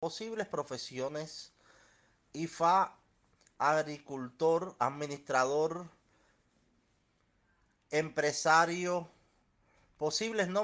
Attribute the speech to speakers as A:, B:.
A: posibles profesiones IFA, agricultor, administrador, empresario, posibles nombres